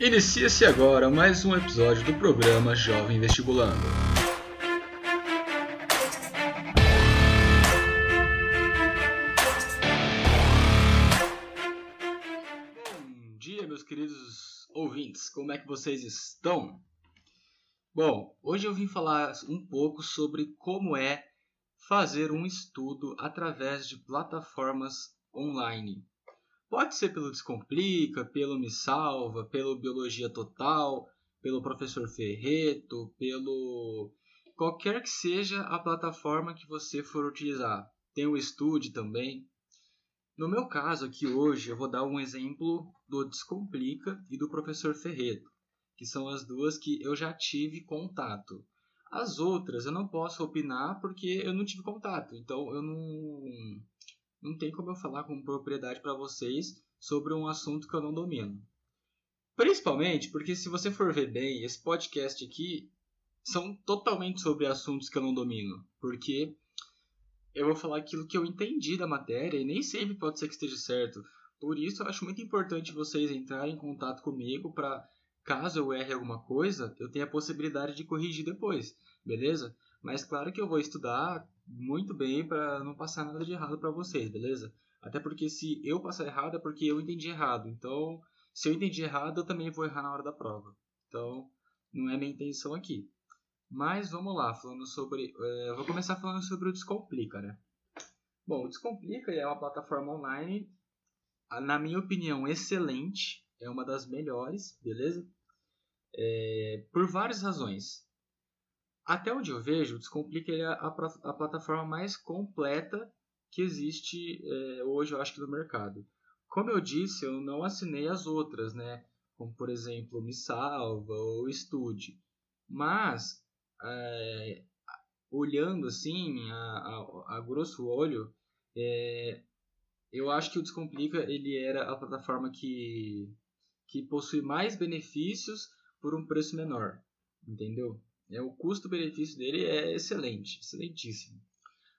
Inicia-se agora mais um episódio do programa Jovem Vestibulando. Bom dia, meus queridos ouvintes, como é que vocês estão? Bom, hoje eu vim falar um pouco sobre como é fazer um estudo através de plataformas online. Pode ser pelo Descomplica, pelo Me Salva, pelo Biologia Total, pelo Professor Ferreto, pelo qualquer que seja a plataforma que você for utilizar. Tem o Estude também. No meu caso aqui hoje, eu vou dar um exemplo do Descomplica e do Professor Ferreto, que são as duas que eu já tive contato. As outras eu não posso opinar porque eu não tive contato, então eu não não tem como eu falar com propriedade para vocês sobre um assunto que eu não domino. Principalmente porque, se você for ver bem, esse podcast aqui são totalmente sobre assuntos que eu não domino. Porque eu vou falar aquilo que eu entendi da matéria e nem sempre pode ser que esteja certo. Por isso, eu acho muito importante vocês entrarem em contato comigo para, caso eu erre alguma coisa, eu tenha a possibilidade de corrigir depois, beleza? Mas claro que eu vou estudar muito bem para não passar nada de errado para vocês, beleza? Até porque se eu passar errado é porque eu entendi errado. Então, se eu entendi errado, eu também vou errar na hora da prova. Então, não é minha intenção aqui. Mas vamos lá, falando sobre. É, vou começar falando sobre o Descomplica, né? Bom, o Descomplica é uma plataforma online, na minha opinião, excelente. É uma das melhores, beleza? É, por várias razões. Até onde eu vejo, o Descomplica é a, a, plataforma mais completa que existe é, hoje, eu acho que no mercado. Como eu disse, eu não assinei as outras, né? Como, por exemplo, Me Salva ou Estude. Mas, é, olhando assim, a, a, a grosso olho, é, eu acho que o Descomplica ele era a plataforma que, que possui mais benefícios por um preço menor, entendeu? É, o custo-benefício dele é excelente, excelentíssimo.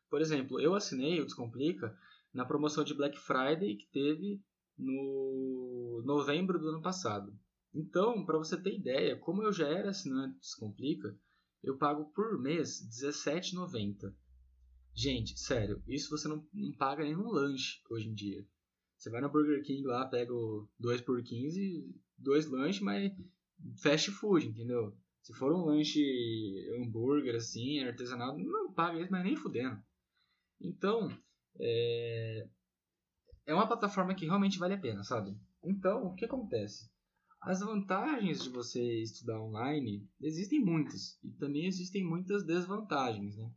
Por exemplo, eu assinei o Descomplica na promoção de Black Friday que teve no novembro do ano passado. Então, para você ter ideia, como eu já era assinante do Descomplica, eu pago por mês R$17,90. Gente, sério, isso você não, não paga nem no lanche hoje em dia. Você vai no Burger King lá, pega o 2 por 15, dois lanches, mas fast food, entendeu? Se for um lanche hambúrguer assim, artesanal, não paga isso, mas nem fudendo. Então, é, é uma plataforma que realmente vale a pena, sabe? Então, o que acontece? As vantagens de você estudar online existem muitas e também existem muitas desvantagens, né?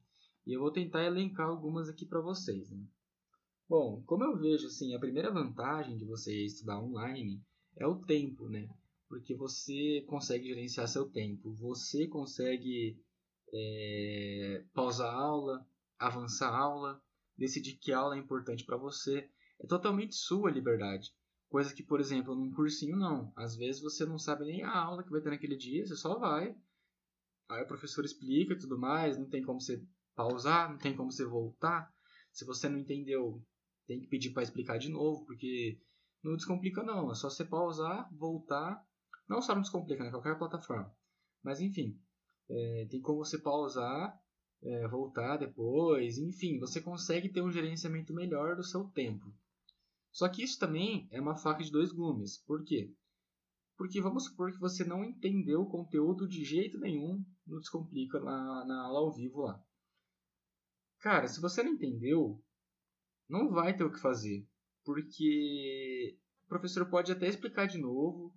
E eu vou tentar elencar algumas aqui para vocês, né? Bom, como eu vejo assim, a primeira vantagem de você estudar online é o tempo, né? Porque você consegue gerenciar seu tempo, você consegue é, pausar a aula, avançar a aula, decidir que aula é importante para você. É totalmente sua liberdade. Coisa que, por exemplo, num cursinho não. Às vezes você não sabe nem a aula que vai ter naquele dia, você só vai. Aí o professor explica e tudo mais, não tem como você pausar, não tem como você voltar. Se você não entendeu, tem que pedir para explicar de novo, porque não descomplica não, é só você pausar, voltar não só no Descomplica, né? Qualquer plataforma. Mas enfim, é, tem como você pausar, é, voltar depois, enfim, você consegue ter um gerenciamento melhor do seu tempo. Só que isso também é uma faca de dois gumes. Por quê? Porque vamos supor que você não entendeu o conteúdo de jeito nenhum no Descomplica na, na aula ao vivo lá. Cara, se você não entendeu, não vai ter o que fazer. Porque o professor pode até explicar de novo,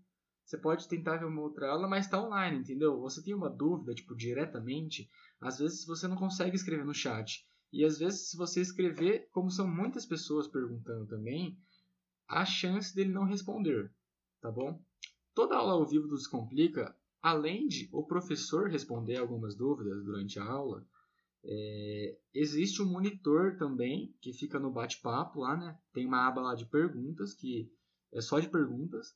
você pode tentar ver uma outra aula, mas está online, entendeu? Você tem uma dúvida, tipo, diretamente, às vezes você não consegue escrever no chat. E às vezes, se você escrever, como são muitas pessoas perguntando também, há chance dele não responder, tá bom? Toda aula ao vivo do Descomplica, além de o professor responder algumas dúvidas durante a aula, é, existe um monitor também que fica no bate-papo lá, né? Tem uma aba lá de perguntas que é só de perguntas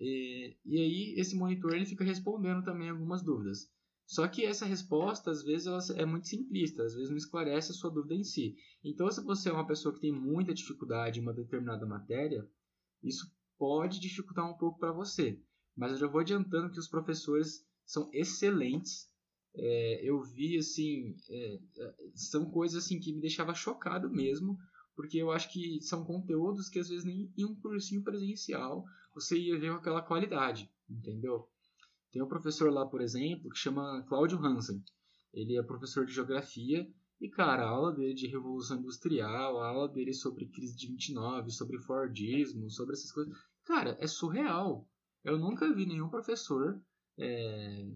e, e aí esse monitor ele fica respondendo também algumas dúvidas. Só que essa resposta, às vezes, ela é muito simplista, às vezes não esclarece a sua dúvida em si. Então, se você é uma pessoa que tem muita dificuldade em uma determinada matéria, isso pode dificultar um pouco para você. mas eu já vou adiantando que os professores são excelentes. É, eu vi assim, é, são coisas assim que me deixava chocado mesmo, porque eu acho que são conteúdos que às vezes nem em um cursinho presencial você ia ver aquela qualidade, entendeu? Tem um professor lá, por exemplo, que chama Cláudio Hansen. Ele é professor de geografia e, cara, a aula dele de Revolução Industrial, a aula dele sobre crise de 29, sobre Fordismo, sobre essas coisas, cara, é surreal. Eu nunca vi nenhum professor é,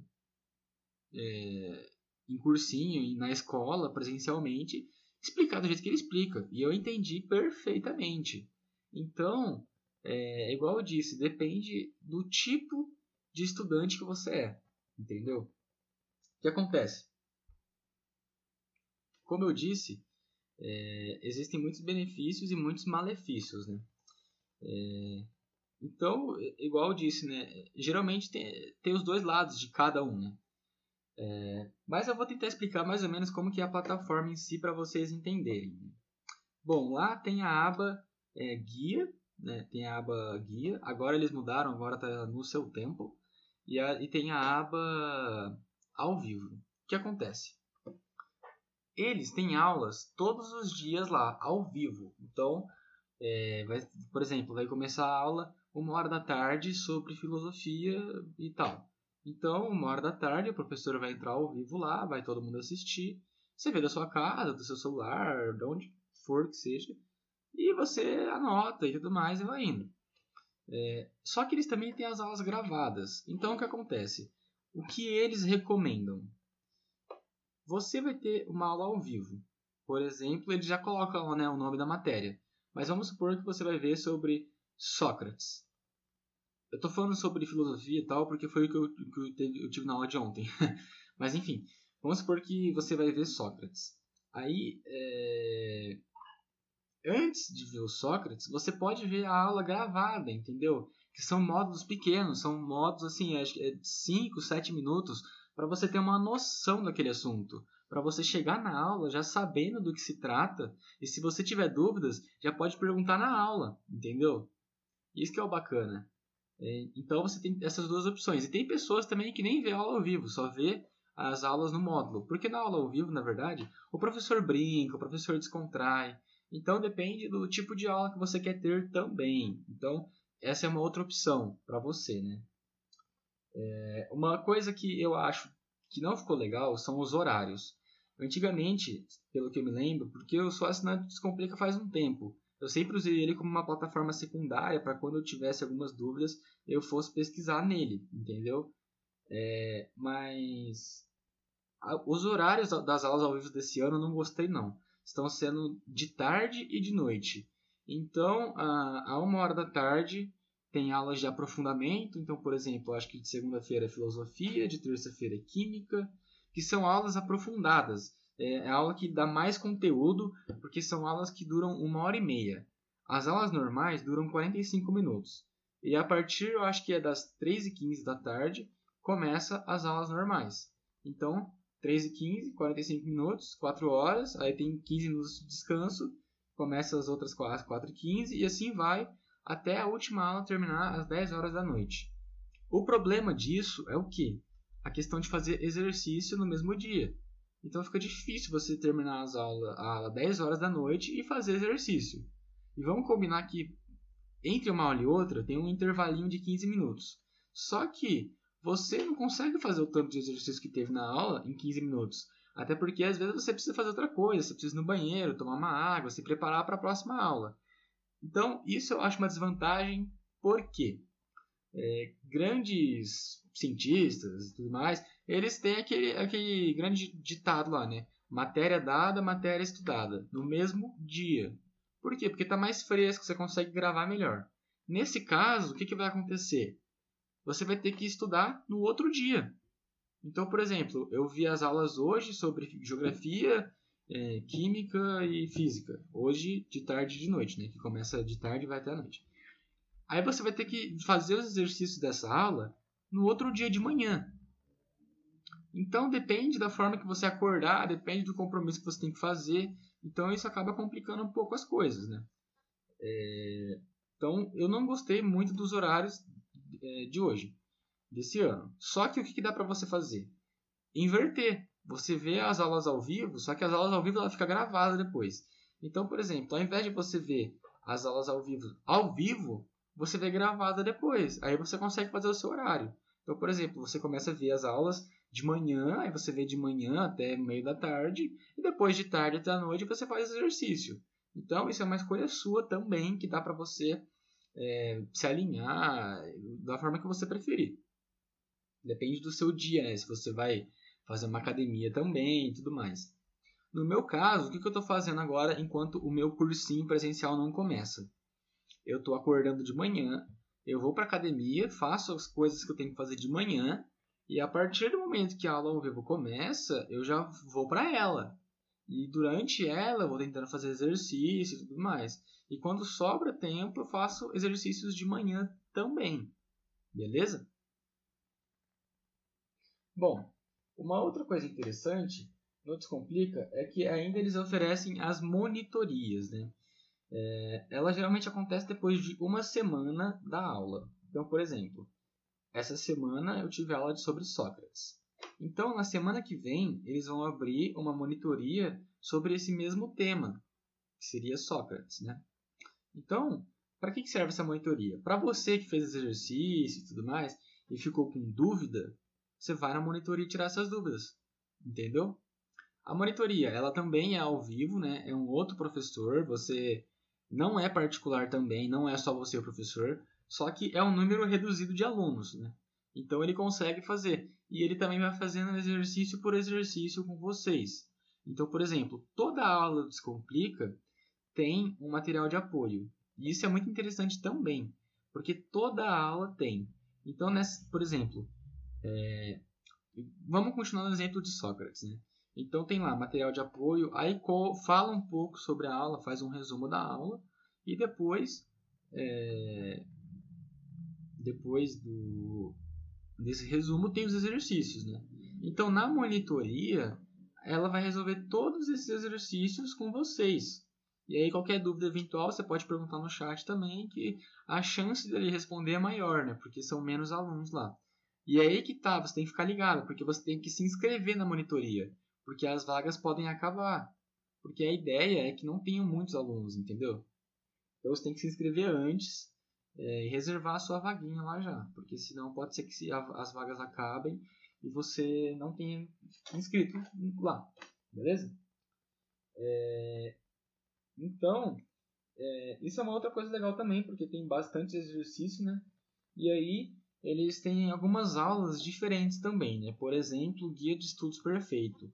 é, em cursinho na escola, presencialmente, explicar do jeito que ele explica. E eu entendi perfeitamente. Então, é, igual eu disse, depende do tipo de estudante que você é. Entendeu? O que acontece? Como eu disse, é, existem muitos benefícios e muitos malefícios, né? É, então, igual eu disse, né? Geralmente tem, tem os dois lados de cada um, né? É, mas eu vou tentar explicar mais ou menos como que é a plataforma em si para vocês entenderem. Né? Bom, lá tem a aba é, guia, né? Tem a aba guia. Agora eles mudaram, agora está no seu tempo. E, a, e tem a aba ao vivo. O que acontece? eles têm aulas todos os dias lá, ao vivo. Então, é, vai, por exemplo, vai começar a aula uma hora da tarde sobre filosofia e tal. Então, uma hora da tarde, o professor vai entrar ao vivo lá, vai todo mundo assistir. Você vê da sua casa, do seu celular, de onde for que seja, e você anota e tudo mais e vai indo. É, só que eles também têm as aulas gravadas. Então, o que acontece? O que eles recomendam? você vai ter uma aula ao vivo. Por exemplo, ele já coloca né, o nome da matéria. Mas vamos supor que você vai ver sobre Sócrates. Eu estou falando sobre filosofia e tal, porque foi o que eu, que eu tive na aula de ontem. Mas enfim, vamos supor que você vai ver Sócrates. Aí, é... antes de ver o Sócrates, você pode ver a aula gravada, entendeu? Que são módulos pequenos, são módulos assim, acho que é 5, 7 minutos, para você ter uma noção daquele assunto, para você chegar na aula já sabendo do que se trata, e se você tiver dúvidas, já pode perguntar na aula, entendeu? Isso que é o bacana. É, então você tem essas duas opções. E tem pessoas também que nem vê aula ao vivo, só vê as aulas no módulo. Porque na aula ao vivo, na verdade, o professor brinca, o professor descontrai. Então depende do tipo de aula que você quer ter também. Então essa é uma outra opção para você, né? É, uma coisa que eu acho que não ficou legal são os horários. Antigamente, pelo que eu me lembro, porque eu sou assinante Descomplica faz um tempo, eu sempre usei ele como uma plataforma secundária para quando eu tivesse algumas dúvidas eu fosse pesquisar nele, entendeu? É, mas os horários das aulas ao vivo desse ano eu não gostei não. Estão sendo de tarde e de noite. Então, a, a uma hora da tarde tem aulas de aprofundamento, então, por exemplo, acho que de segunda-feira é filosofia, de terça-feira é química, que são aulas aprofundadas. É, é aula que dá mais conteúdo, porque são aulas que duram uma hora e meia. As aulas normais duram 45 minutos. E a partir, eu acho que é das 3h15 da tarde, começa as aulas normais. Então, 3h15, 45 minutos, 4 horas, aí tem 15 minutos de descanso, começa as outras 4, 4h15 e assim vai até a última aula terminar às 10 horas da noite. O problema disso é o que? A questão de fazer exercício no mesmo dia. Então fica difícil você terminar as aulas, aula 10 horas da noite e fazer exercício. E vamos combinar que entre uma aula e outra tem um intervalinho de 15 minutos. Só que você não consegue fazer o tanto de exercício que teve na aula em 15 minutos. Até porque às vezes você precisa fazer outra coisa, você precisa ir no banheiro, tomar uma água, se preparar para a próxima aula. Então, isso eu acho uma desvantagem, porque é, grandes cientistas e tudo mais, eles têm aquele, aquele grande ditado lá, né? Matéria dada, matéria estudada, no mesmo dia. Por quê? Porque está mais fresco, você consegue gravar melhor. Nesse caso, o que, que vai acontecer? Você vai ter que estudar no outro dia. Então, por exemplo, eu vi as aulas hoje sobre geografia é, química e física. Hoje, de tarde e de noite, né? Que começa de tarde e vai até a noite. Aí você vai ter que fazer os exercícios dessa aula no outro dia de manhã. Então depende da forma que você acordar, depende do compromisso que você tem que fazer. Então isso acaba complicando um pouco as coisas, né? É... Então eu não gostei muito dos horários de hoje. desse ano. Só que o que, que dá para você fazer? Inverter. Você vê as aulas ao vivo, só que as aulas ao vivo ela fica gravada depois. Então, por exemplo, ao invés de você ver as aulas ao vivo ao vivo, você vê gravada depois. Aí você consegue fazer o seu horário. Então, por exemplo, você começa a ver as aulas de manhã, aí você vê de manhã até meio da tarde, e depois de tarde até a noite você faz exercício. Então, isso é uma escolha sua também, que dá para você é, se alinhar da forma que você preferir. Depende do seu dia, né? Se você vai fazer uma academia também e tudo mais. No meu caso, o que, eu estou fazendo agora enquanto o meu cursinho presencial não começa? Eu estou acordando de manhã, eu vou para academia, faço as coisas que eu tenho que fazer de manhã, e a partir do momento que a aula ao vivo começa, eu já vou para ela. E durante ela eu vou tentando fazer exercício e tudo mais. E quando sobra tempo, eu faço exercícios de manhã também. Beleza? Bom, uma outra coisa interessante no Descomplica é que ainda eles oferecem as monitorias. Né? É, ela geralmente acontece depois de uma semana da aula. Então, por exemplo, essa semana eu tive aula sobre Sócrates. Então, na semana que vem, eles vão abrir uma monitoria sobre esse mesmo tema, que seria Sócrates, né? Então, para que serve essa monitoria? Para você que fez exercício e tudo mais e ficou com dúvida, você vai na monitoria tirar essas dúvidas, entendeu? A monitoria, ela também é ao vivo, né? É um outro professor, você não é particular também, não é só você o professor, só que é um número reduzido de alunos, né? Então ele consegue fazer. E ele também vai fazendo exercício por exercício com vocês. Então, por exemplo, toda aula do Descomplica tem um material de apoio. E isso é muito interessante também, porque toda aula tem. Então, nessa, por exemplo, é, vamos continuar no exemplo de Sócrates. Né? Então, tem lá material de apoio, aí fala um pouco sobre a aula, faz um resumo da aula, e depois, é, depois do, desse resumo, tem os exercícios. Né? Então, na monitoria, ela vai resolver todos esses exercícios com vocês. E aí, qualquer dúvida eventual, você pode perguntar no chat também, que a chance dele responder é maior, né? Porque são menos alunos lá. E aí que tá, você tem que ficar ligado, porque você tem que se inscrever na monitoria, porque as vagas podem acabar. Porque a ideia é que não tenham muitos alunos, entendeu? Então você tem que se inscrever antes é, reservar a sua vaguinha lá já, porque senão pode ser que as vagas acabem e você não tenha inscrito lá, beleza? É, então, é, isso é uma outra coisa legal também, porque tem bastante exercício, né? E aí eles têm algumas aulas diferentes também, né? Por exemplo, Guia de Estudos Perfeito.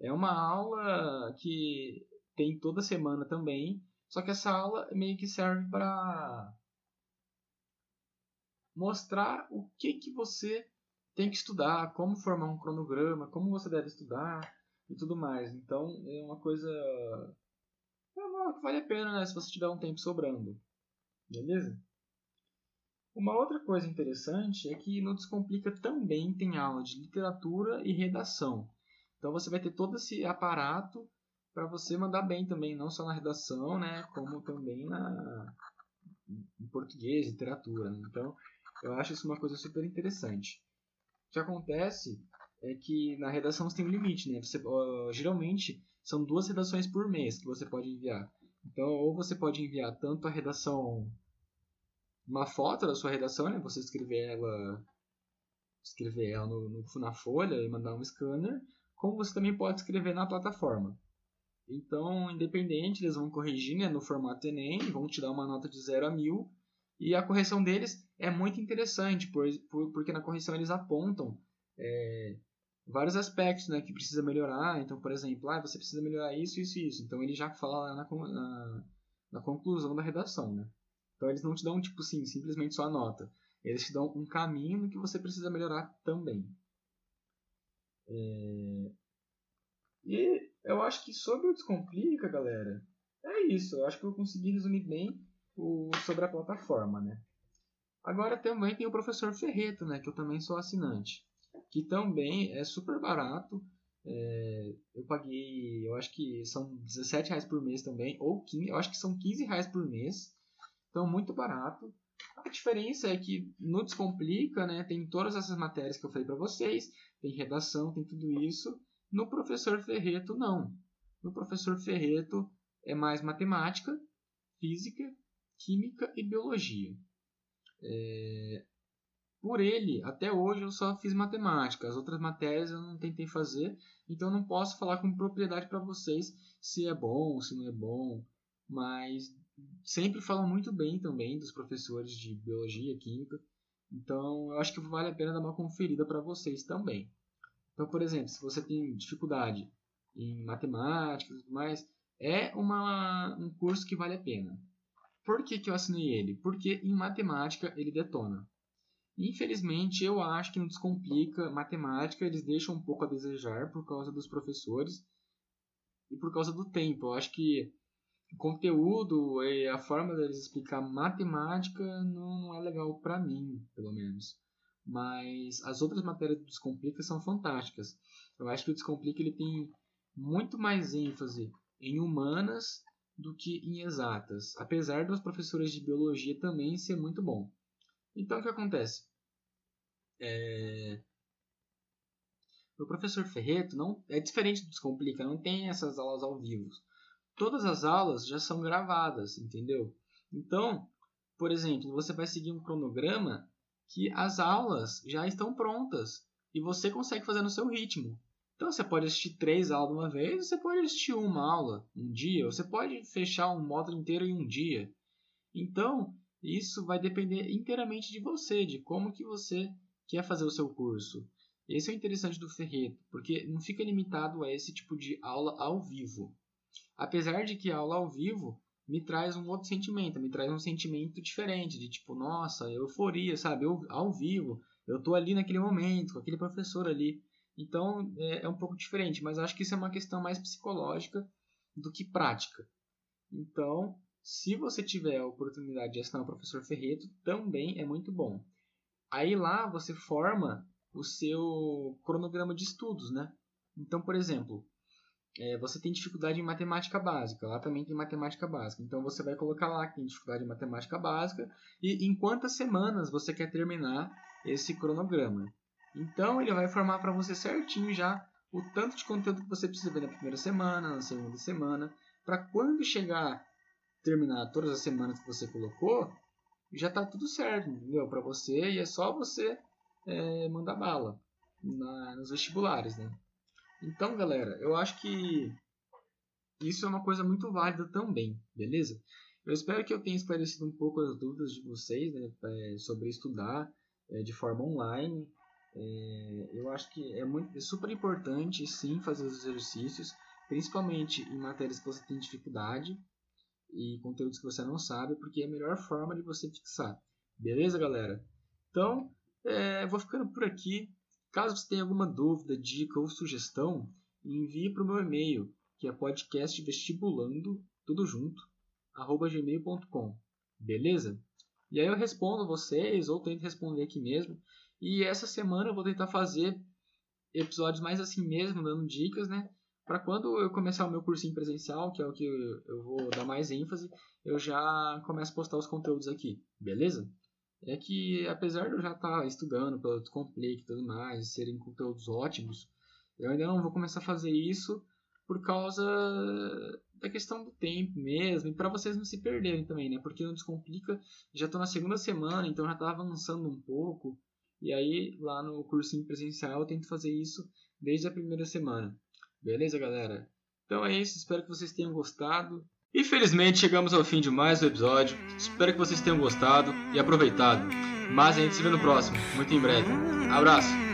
É uma aula que tem toda semana também, só que essa aula meio que serve para mostrar o que, que você tem que estudar, como formar um cronograma, como você deve estudar e tudo mais. Então é uma coisa é uma, que vale a pena né, se você tiver um tempo sobrando. Beleza? Uma outra coisa interessante é que no Descomplica também tem aula de literatura e redação. Então você vai ter todo esse aparato para você mandar bem também, não só na redação, né, como também na em português, literatura. Né? Então eu acho isso uma coisa super interessante. O que acontece é que na redação você tem um limite, né? Você, uh, geralmente são duas redações por mês que você pode enviar. Então, ou você pode enviar tanto a redação, uma foto da sua redação, né? Você escrever ela, escrever ela no, no, na folha e mandar um scanner, como você também pode escrever na plataforma. Então, independente, eles vão corrigir né, no formato Enem, vão te dar uma nota de 0 a 1000 e a correção deles é muito interessante, por, por, porque na correção eles apontam é, vários aspectos né, que precisa melhorar. Então, por exemplo, ah, você precisa melhorar isso, isso e isso. Então, ele já fala na, na, na, conclusão da redação. Né? Então, eles não te dão, tipo assim, simplesmente só a nota. Eles te dão um caminho que você precisa melhorar também. É... E eu acho que sobre o Descomplica, galera, é isso. Eu acho que eu consegui resumir bem o, sobre a plataforma, né? Agora também tem o professor Ferreto, né? Que eu também sou assinante. Que também é super barato. É, eu paguei, eu acho que são 17 reais por mês também, ou 15, eu acho que são 15 reais por mês. Então, muito barato. A diferença é que no Descomplica, né, tem todas essas matérias que eu falei para vocês, tem redação, tem tudo isso. No professor Ferreto, não. No professor Ferreto é mais matemática, física, química e biologia. É... Por ele, até hoje eu só fiz matemática, as outras matérias eu não tentei fazer, então não posso falar com propriedade para vocês se é bom, se não é bom, mas sempre falam muito bem também dos professores de biologia e química. Então, eu acho que vale a pena dar uma conferida para vocês também. Então, por exemplo, se você tem dificuldade em matemática e tudo mais, é uma, um curso que vale a pena. Por que, que eu assinei ele? Porque em matemática ele detona. Infelizmente, eu acho que no Descomplica Matemática eles deixam um pouco a desejar por causa dos professores e por causa do tempo. Eu acho que o conteúdo e a forma deles explicar matemática não, não é legal para mim, pelo menos. Mas as outras matérias do Descomplica são fantásticas. Eu acho que o Descomplica ele tem muito mais ênfase em humanas do que em exatas, apesar dos professores de biologia também ser muito bom. Então o que acontece? É... O professor Ferreto não é diferente do Descomplica, não tem essas aulas ao vivo todas as aulas já são gravadas, entendeu? Então, por exemplo, você vai seguir um cronograma que as aulas já estão prontas e você consegue fazer no seu ritmo. Então você pode assistir três aulas uma vez, você pode assistir uma aula um dia, você pode fechar um módulo inteiro em um dia. Então isso vai depender inteiramente de você, de como que você quer fazer o seu curso. Esse é o interessante do Ferreto, porque não fica limitado a esse tipo de aula ao vivo. Apesar de que a aula ao vivo me traz um outro sentimento, me traz um sentimento diferente, de tipo, nossa, euforia, sabe? Eu, ao vivo, eu tô ali naquele momento, com aquele professor ali. Então é, é um pouco diferente, mas acho que isso é uma questão mais psicológica do que prática. Então, se você tiver a oportunidade de assinar o professor Ferreto, também é muito bom. Aí lá você forma o seu cronograma de estudos, né? Então, por exemplo, é, você tem dificuldade em matemática básica, lá também tem matemática básica. Então você vai colocar lá que tem dificuldade em matemática básica e em quantas semanas você quer terminar esse cronograma. Então ele vai formar para você certinho já o tanto de conteúdo que você precisa ver na primeira semana, na segunda semana, para quando chegar terminar todas as semanas que você colocou, já está tudo certo, entendeu? Para você e é só você é, mandar bala na, nos vestibulares, né? Então, galera, eu acho que isso é uma coisa muito válida também, beleza? Eu espero que eu tenha esclarecido um pouco as dúvidas de vocês né, é, sobre estudar é, de forma online. É, eu acho que é, muito, é super importante, sim, fazer os exercícios, principalmente em matérias que você tem dificuldade e conteúdos que você não sabe, porque é a melhor forma de você fixar. Beleza, galera? Então, é, vou ficando por aqui. Caso você tenha alguma dúvida, dica ou sugestão, envie para o meu e-mail, que é podcastvestibulando, tudo junto, arroba gmail.com. Beleza? E aí eu respondo vocês, ou tento responder aqui mesmo. E essa semana eu vou tentar fazer episódios mais assim mesmo, dando dicas, né? Para quando eu começar o meu cursinho presencial, que é o que eu vou dar mais ênfase, eu já começo a postar os conteúdos aqui, beleza? é que apesar de eu já estar tá estudando pelo Complete e tudo mais, serem conteúdos ótimos, eu ainda não vou começar a fazer isso por causa da questão do tempo mesmo, e para vocês não se perderem também, né? Porque não descomplica, já estou na segunda semana, então já está avançando um pouco, e aí lá no cursinho presencial eu tento fazer isso desde a primeira semana. Beleza, galera? Então é isso, espero que vocês tenham gostado. Infelizmente chegamos ao fim de mais um episódio. Espero que vocês tenham gostado e aproveitado. Mas a gente se vê no próximo, muito em breve. Abraço!